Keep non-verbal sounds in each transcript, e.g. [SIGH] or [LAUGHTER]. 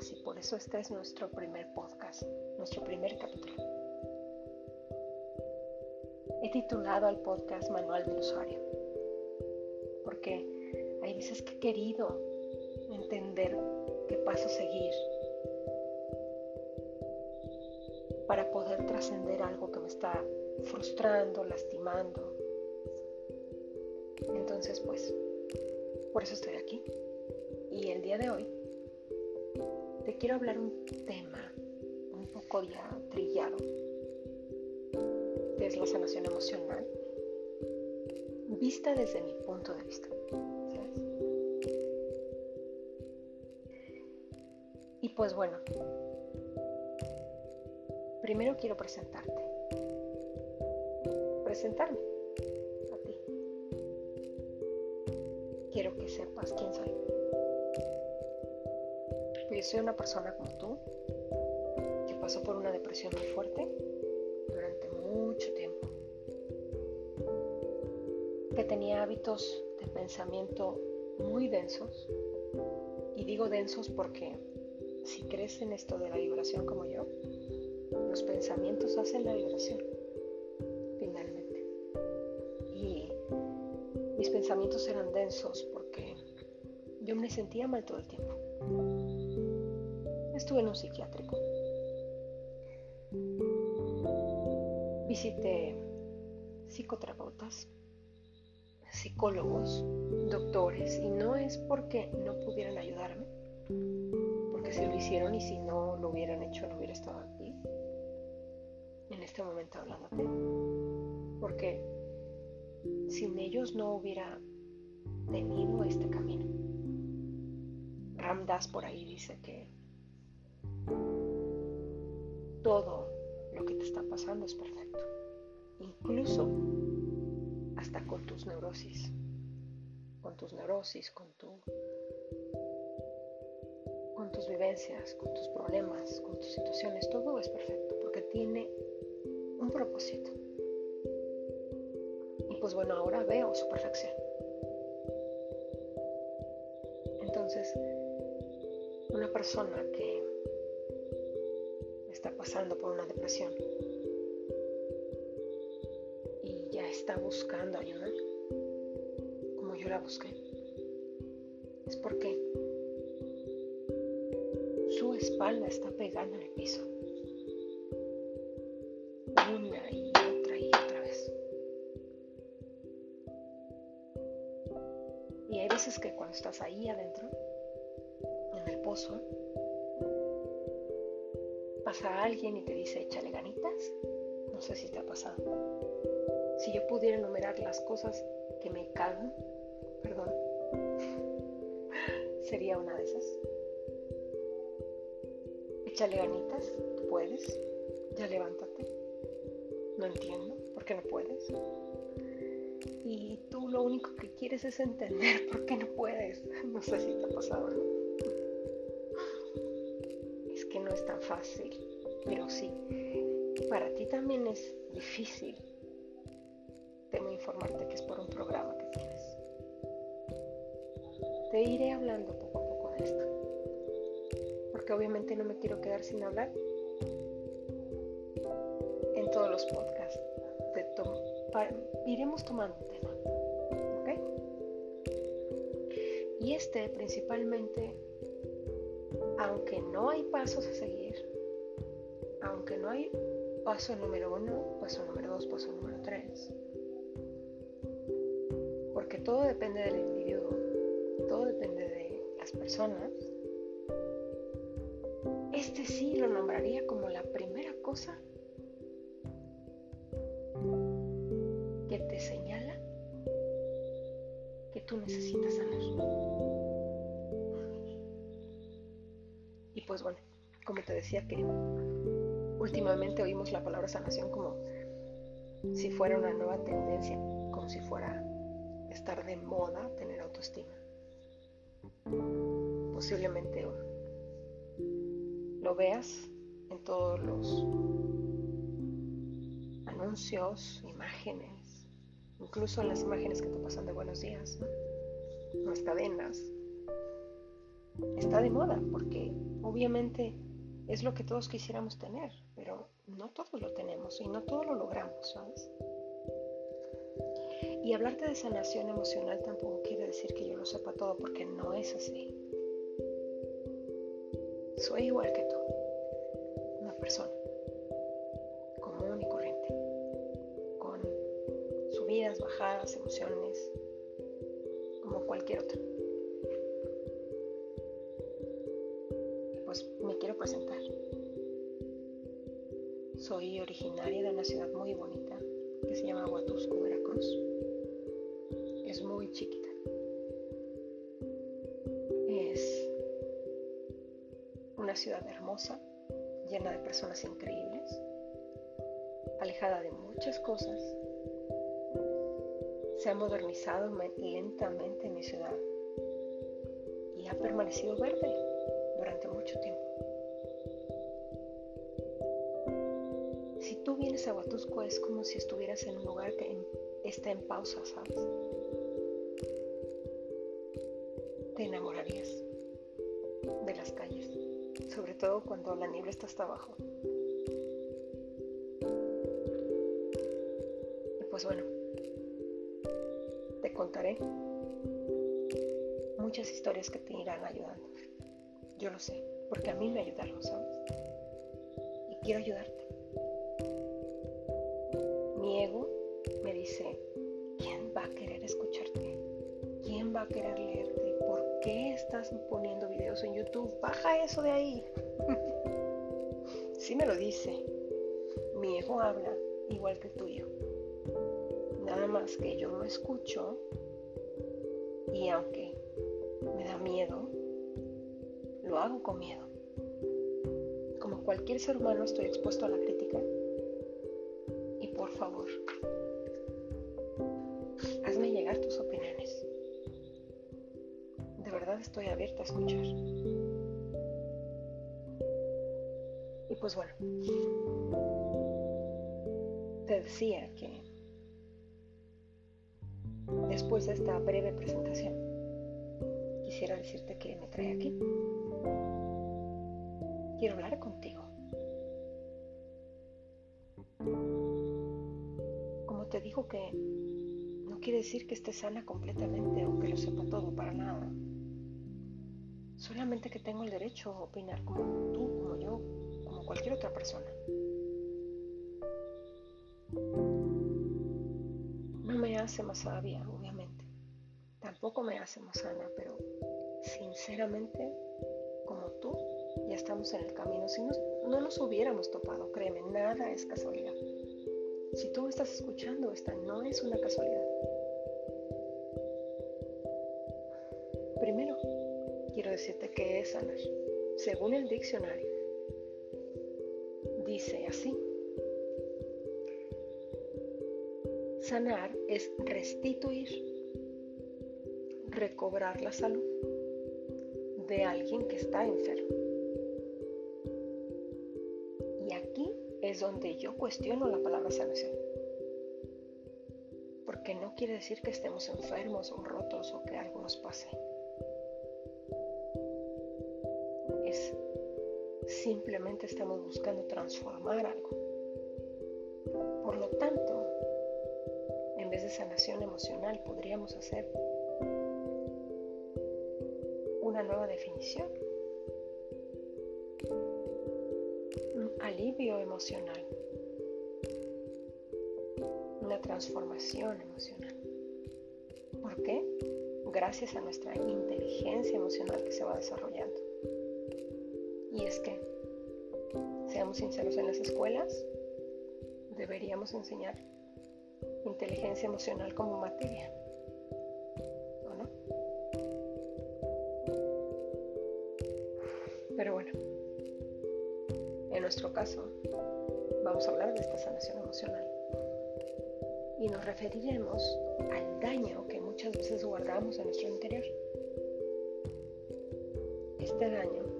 y por eso este es nuestro primer podcast, nuestro primer capítulo. He titulado al podcast Manual del Usuario, porque hay veces que he querido entender qué paso seguir para poder trascender algo que me está frustrando, lastimando. Entonces, pues, por eso estoy aquí. Y el día de hoy te quiero hablar un tema un poco ya trillado, que es la sanación emocional, vista desde mi punto de vista. Y pues bueno, primero quiero presentarte. Presentarme a ti. Quiero que sepas quién soy. Yo soy una persona como tú, que pasó por una depresión muy fuerte durante mucho tiempo, que tenía hábitos de pensamiento muy densos, y digo densos porque si crees en esto de la vibración como yo, los pensamientos hacen la vibración, finalmente. Y mis pensamientos eran densos porque yo me sentía mal todo el tiempo. Estuve en un psiquiátrico. Visité psicoterapeutas, psicólogos, doctores, y no es porque no pudieran ayudarme, porque si lo hicieron y si no lo hubieran hecho no hubiera estado aquí este momento hablándote. Porque sin ellos no hubiera tenido este camino. Ramdas por ahí dice que todo lo que te está pasando es perfecto. Incluso hasta con tus neurosis. Con tus neurosis, con tu con tus vivencias, con tus problemas, con tus situaciones, todo es perfecto porque tiene un propósito. Y pues bueno, ahora veo su perfección. Entonces, persona que está pasando por una depresión y ya está buscando ayuda, como yo la busqué, es porque su espalda está pegando en el piso. que cuando estás ahí adentro, pasa alguien y te dice, échale ganitas. No sé si te ha pasado. Si yo pudiera enumerar las cosas que me calman, perdón, [LAUGHS] sería una de esas. Échale ganitas, puedes, ya levántate. No entiendo, ¿por qué no puedes? y tú lo único que quieres es entender [LAUGHS] por qué no puedes. No sé si te ha pasado, Es no es tan fácil, pero sí, para ti también es difícil. Temo informarte que es por un programa que tienes. Te iré hablando poco a poco de esto, porque obviamente no me quiero quedar sin hablar en todos los podcasts. Iremos tomando un tema. ¿Ok? Y este principalmente, aunque no hay pasos a seguir, aunque no hay paso número uno, paso número dos, paso número tres, porque todo depende del individuo, todo depende de las personas, este sí lo nombraría como la primera cosa que últimamente oímos la palabra sanación como si fuera una nueva tendencia, como si fuera estar de moda tener autoestima. Posiblemente lo veas en todos los anuncios, imágenes, incluso en las imágenes que te pasan de buenos días, ¿no? las cadenas. Está de moda porque obviamente es lo que todos quisiéramos tener, pero no todos lo tenemos y no todos lo logramos, ¿sabes? Y hablarte de sanación emocional tampoco quiere decir que yo lo sepa todo porque no es así. Soy igual que tú, una persona común y corriente, con subidas, bajadas, emociones, como cualquier otra. Soy originaria de una ciudad muy bonita que se llama Huatusco, Veracruz es muy chiquita. Es una ciudad hermosa, llena de personas increíbles, alejada de muchas cosas. Se ha modernizado lentamente mi ciudad y ha permanecido verde durante mucho tiempo. Si tú vienes a Huatusco es como si estuvieras en un lugar que está en pausa, ¿sabes? te enamorarías de las calles, sobre todo cuando la niebla está hasta abajo. Y pues bueno, te contaré muchas historias que te irán ayudando. Yo lo sé, porque a mí me ayudaron, ¿sabes? Y quiero ayudarte. A querer leerte? qué estás poniendo videos en YouTube? Baja eso de ahí. [LAUGHS] sí me lo dice. Mi ego habla igual que el tuyo. Nada más que yo lo escucho y aunque me da miedo, lo hago con miedo. Como cualquier ser humano estoy expuesto a la crítica. Y por favor, estoy abierta a escuchar. Y pues bueno, te decía que después de esta breve presentación, quisiera decirte que me trae aquí. Quiero hablar contigo. Como te digo que no quiere decir que esté sana completamente o que lo sepa todo para nada. Solamente que tengo el derecho a opinar como tú, como yo, como cualquier otra persona. No me hace más sabia, obviamente. Tampoco me hace más sana, pero sinceramente, como tú, ya estamos en el camino. Si no, no nos hubiéramos topado, créeme, nada es casualidad. Si tú estás escuchando, esta no es una casualidad. Primero, decirte que es sanar. Según el diccionario, dice así. Sanar es restituir, recobrar la salud de alguien que está enfermo. Y aquí es donde yo cuestiono la palabra sanación. Porque no quiere decir que estemos enfermos o rotos o que algo nos pase. Simplemente estamos buscando transformar algo. Por lo tanto, en vez de sanación emocional, podríamos hacer una nueva definición. Un alivio emocional. Una transformación emocional. ¿Por qué? Gracias a nuestra inteligencia emocional que se va desarrollando. Y es que seamos sinceros, en las escuelas deberíamos enseñar inteligencia emocional como materia. ¿O no? Pero bueno, en nuestro caso vamos a hablar de esta sanación emocional y nos referiremos al daño que muchas veces guardamos en nuestro interior. Este daño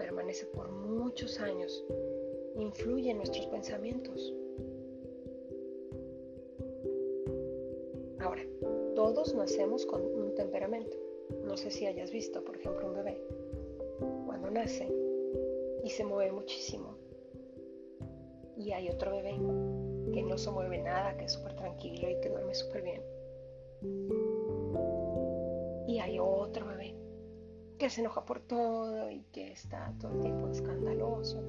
permanece por muchos años, influye en nuestros pensamientos. Ahora, todos nacemos con un temperamento. No sé si hayas visto, por ejemplo, un bebé. Cuando nace y se mueve muchísimo. Y hay otro bebé que no se mueve nada, que es súper tranquilo y que duerme súper bien. Que se enoja por todo y que está todo el tiempo escandaloso.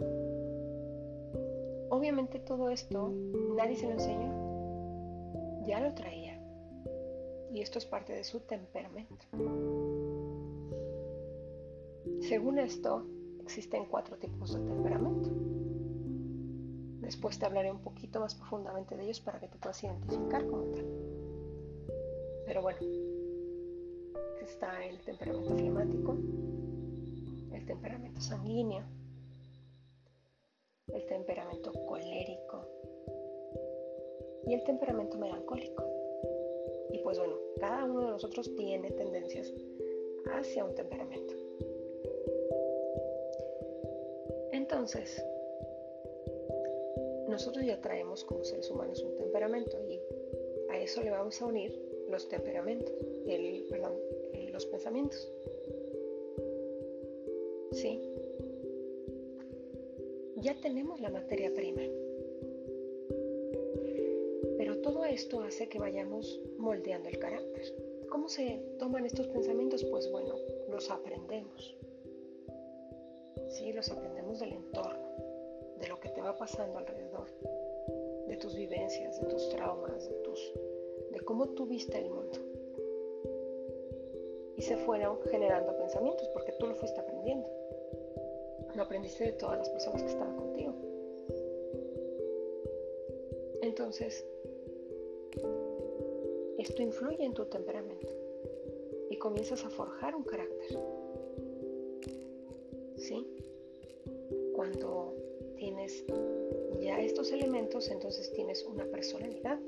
Obviamente todo esto nadie se lo enseñó, ya lo traía. Y esto es parte de su temperamento. Según esto, existen cuatro tipos de temperamento. Después te hablaré un poquito más profundamente de ellos para que te puedas identificar como tal. Pero bueno, está el temperamento flemático, el temperamento sanguíneo, el temperamento colérico y el temperamento melancólico. Y pues bueno, cada uno de nosotros tiene tendencias hacia un temperamento. Entonces, nosotros ya traemos como seres humanos un temperamento y a eso le vamos a unir los temperamentos, el, perdón, los pensamientos. Sí. Ya tenemos la materia prima. Pero todo esto hace que vayamos moldeando el carácter. ¿Cómo se toman estos pensamientos? Pues bueno, los aprendemos. Sí, los aprendemos del entorno de lo que te va pasando alrededor, de tus vivencias, de tus traumas, de, tus, de cómo tú viste el mundo. Y se fueron generando pensamientos porque tú lo fuiste aprendiendo. Lo aprendiste de todas las personas que estaban contigo. Entonces, esto influye en tu temperamento y comienzas a forjar un carácter. ¿Sí? Cuando tienes ya estos elementos, entonces tienes una personalidad.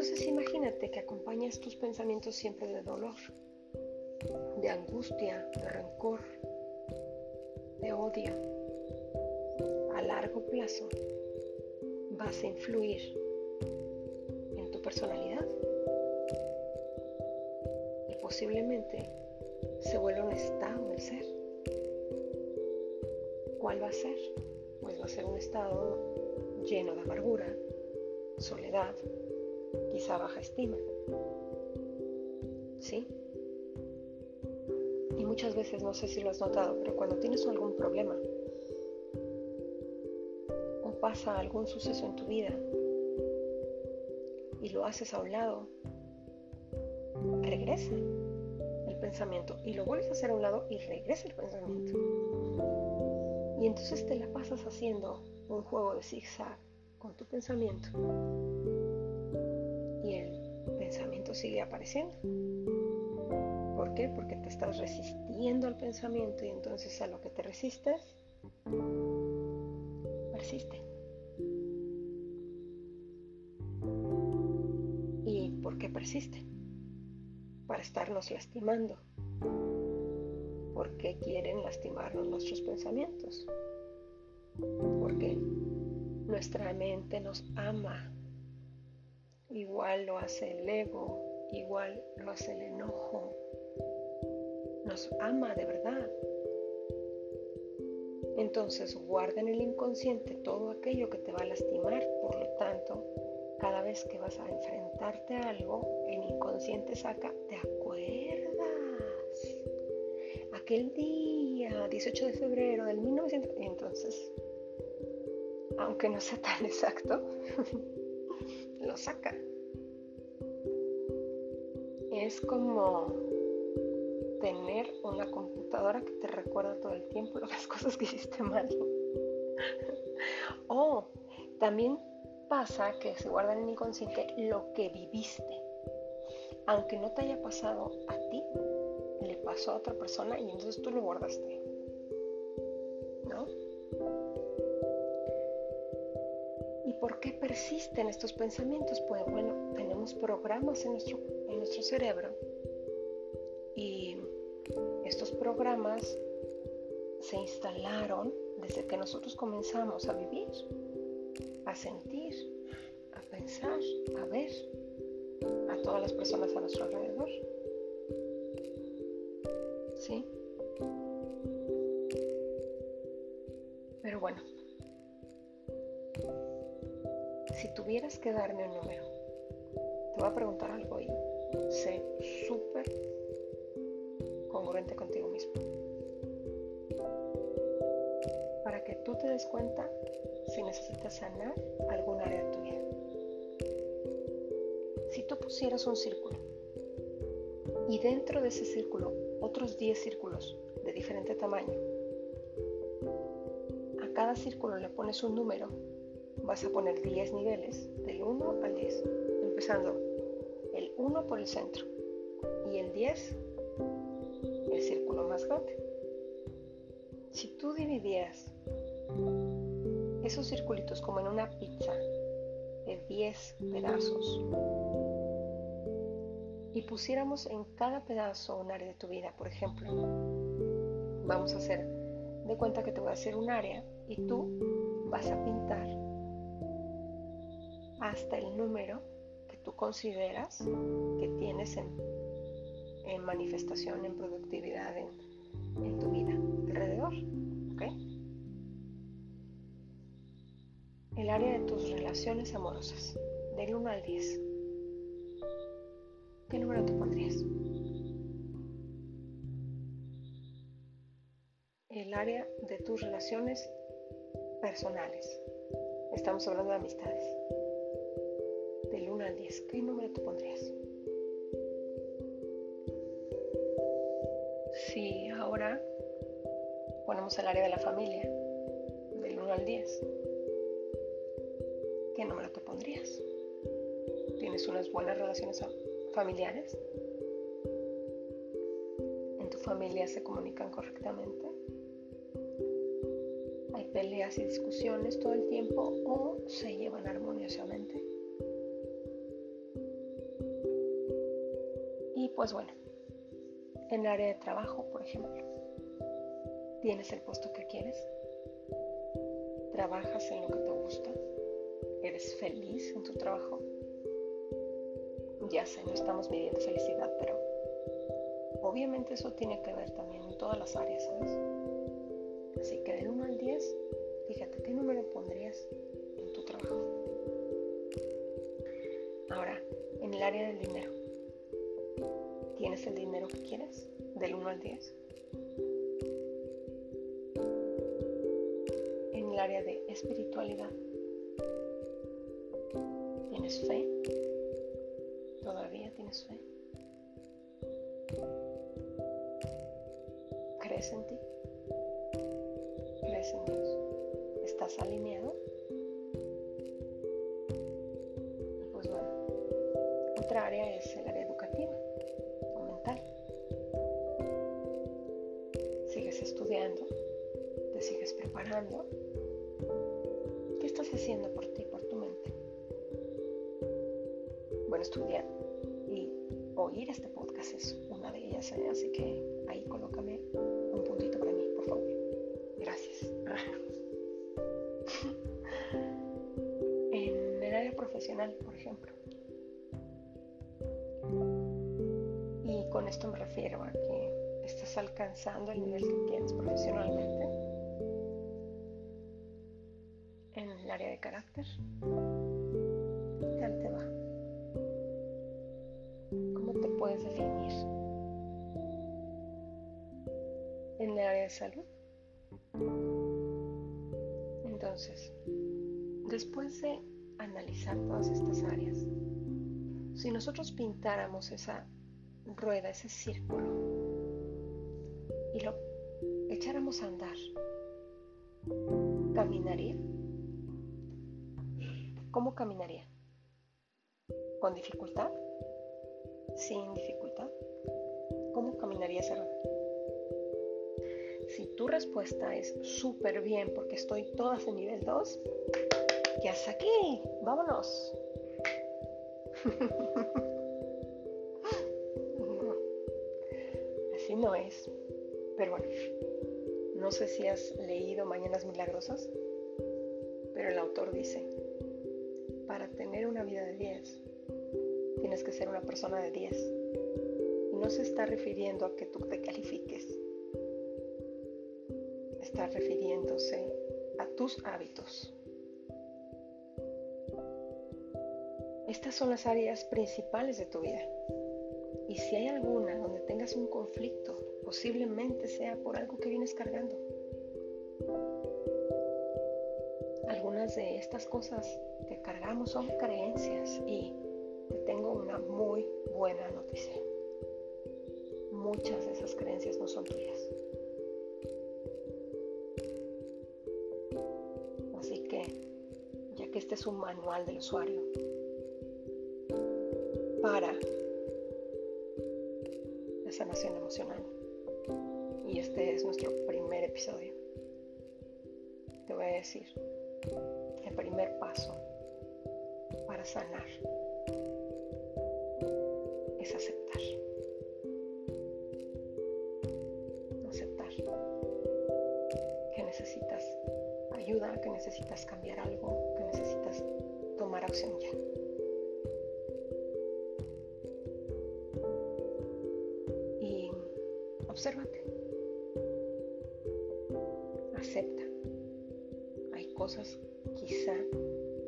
Entonces imagínate que acompañas tus pensamientos siempre de dolor, de angustia, de rencor, de odio. A largo plazo vas a influir en tu personalidad y posiblemente se vuelva un estado del ser. ¿Cuál va a ser? Pues va a ser un estado lleno de amargura, soledad, quizá baja estima. ¿Sí? Y muchas veces, no sé si lo has notado, pero cuando tienes algún problema o pasa algún suceso en tu vida y lo haces a un lado, regresa el pensamiento y lo vuelves a hacer a un lado y regresa el pensamiento. Y entonces te la pasas haciendo un juego de zigzag con tu pensamiento. El pensamiento sigue apareciendo. ¿Por qué? Porque te estás resistiendo al pensamiento y entonces a lo que te resistes, persiste. ¿Y por qué persiste? Para estarnos lastimando ¿Por qué quieren lastimarnos nuestros pensamientos? Porque nuestra mente nos ama. Igual lo hace el ego, igual lo hace el enojo. Nos ama de verdad. Entonces guarda en el inconsciente todo aquello que te va a lastimar. Por lo tanto, cada vez que vas a enfrentarte a algo, el inconsciente saca, ¿te acuerdas? aquel día, 18 de febrero del 1900, entonces, aunque no sea tan [LAUGHS] exacto, lo saca. Es como tener una computadora que te recuerda todo el tiempo [LAUGHS] las cosas que hiciste mal. [LAUGHS] o también pasa que se guarda en el inconsciente lo que viviste. Aunque no te haya pasado a ti, le pasó a otra persona y entonces tú lo guardaste. ¿No? ¿Y por qué persisten estos pensamientos? Pues bueno, tenemos programas en nuestro, en nuestro cerebro y Estos programas se instalaron desde que nosotros comenzamos a vivir, a sentir, a pensar, a ver a todas las personas a nuestro alrededor. ¿Sí? Pero bueno, si tuvieras que darme un número, te voy a preguntar algo y sé súper congruente contigo mismo. Para que tú te des cuenta si necesitas sanar algún área de tu vida. Si tú pusieras un círculo y dentro de ese círculo otros 10 círculos de diferente tamaño, a cada círculo le pones un número, vas a poner 10 niveles del 1 al 10, empezando 1 por el centro y el 10 el círculo más grande. Si tú dividieras esos circulitos como en una pizza de 10 pedazos y pusiéramos en cada pedazo un área de tu vida, por ejemplo, vamos a hacer de cuenta que te voy a hacer un área y tú vas a pintar hasta el número consideras que tienes en, manifestación, en productividad, en, tu vida alrededor. ¿ok? El área de tus relaciones amorosas, del 1 al 10. ¿Qué número te pondrías? El área de tus relaciones personales. Estamos hablando de amistades. Del 1 al 10. ¿Qué número te pondrías? Si ahora ponemos el área de la familia. Del 1 al 10. ¿Qué número te pondrías? ¿Tienes unas buenas relaciones familiares? ¿En tu familia se comunican correctamente? ¿Hay peleas y discusiones todo el tiempo o se llevan armoniosamente? Pues bueno, en el área de trabajo, por ejemplo, ¿tienes el puesto que quieres? ¿Trabajas en lo que te gusta? ¿Eres feliz en tu trabajo? Ya sé, no estamos midiendo felicidad, pero obviamente eso tiene que ver también en todas las áreas, ¿sabes? Así que del 1 al 10, fíjate, ¿qué número pondrías en tu trabajo? Ahora, en el área del dinero. ¿Tienes el dinero que quieres? Del 1 al 10. En el área de espiritualidad. ¿Tienes fe? ¿Todavía tienes fe? ¿Crees en ti? ¿Crees en Dios? ¿Estás alineado? Pues bueno, otra área es el área te sigues preparando. ¿Qué estás haciendo por ti, por tu mente? Bueno, estudiar y oír este podcast es una de ellas, ¿eh? así que ahí colócame un puntito para mí, por favor. Gracias. [LAUGHS] en el área profesional, por ejemplo. Y con esto me refiero a que alcanzando el nivel que quieres profesionalmente. En el área de carácter. ¿Qué tal te va? ¿Cómo te puedes definir? En el área de salud. Entonces, después de analizar todas estas áreas, si nosotros pintáramos esa rueda, ese círculo, y lo echáramos a andar, ¿caminaría? ¿Cómo caminaría? ¿Con dificultad? ¿Sin dificultad? ¿Cómo caminaría rueda? Si tu respuesta es súper bien porque estoy todas en nivel 2, ya está aquí, vámonos. no, [LAUGHS] así no es. Pero bueno, no sé si has leído Mañanas Milagrosas, pero el autor dice, para tener una vida de 10, tienes que ser una persona de 10. Y no se está refiriendo a que tú te califiques, está refiriéndose a tus hábitos. Estas son las áreas principales de tu vida. Y si hay alguna donde tengas un conflicto, posiblemente sea por algo que vienes cargando. Algunas de estas cosas que cargamos son creencias y te tengo una muy buena noticia. Muchas de esas creencias no son tuyas. Así que, ya que este es un manual del usuario para episodio, te voy a decir el primer paso para sanar es aceptar. Aceptar que necesitas ayuda, que necesitas cambiar algo, que necesitas tomar acción ya. Y obsérvate. Acepta. Hay cosas quizá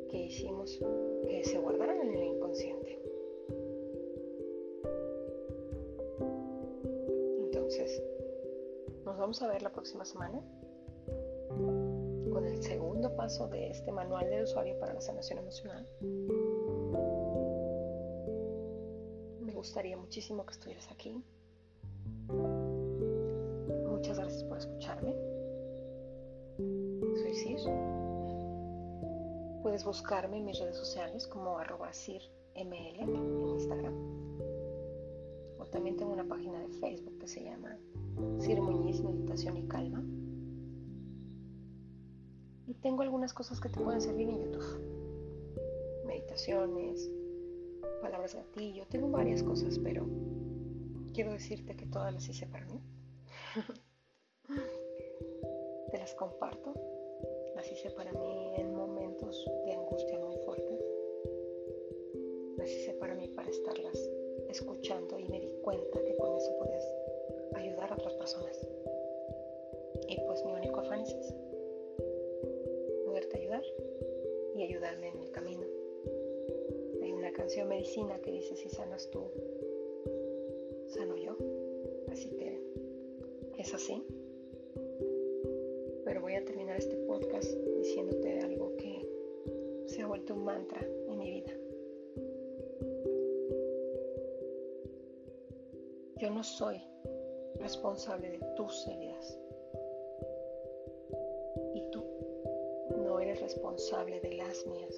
que hicimos que se guardaron en el inconsciente. Entonces, nos vamos a ver la próxima semana con el segundo paso de este manual del usuario para la sanación emocional. Me gustaría muchísimo que estuvieras aquí. Puedes buscarme en mis redes sociales como arroba CirML en Instagram. O también tengo una página de Facebook que se llama Cir Muñiz Meditación y Calma. Y tengo algunas cosas que te pueden servir en YouTube. Meditaciones, palabras gatillo, tengo varias cosas, pero quiero decirte que todas las hice para mí. [LAUGHS] te las comparto. Las hice para mí en momentos de angustia muy fuertes. Las hice para mí para estarlas escuchando y me di cuenta que con eso podías ayudar a otras personas. Y pues mi único afán es ese, poderte ayudar y ayudarme en el camino. Hay una canción medicina que dice, si sanas tú, sano yo. Así que es así. Vuelto un mantra en mi vida. Yo no soy responsable de tus heridas. Y tú no eres responsable de las mías.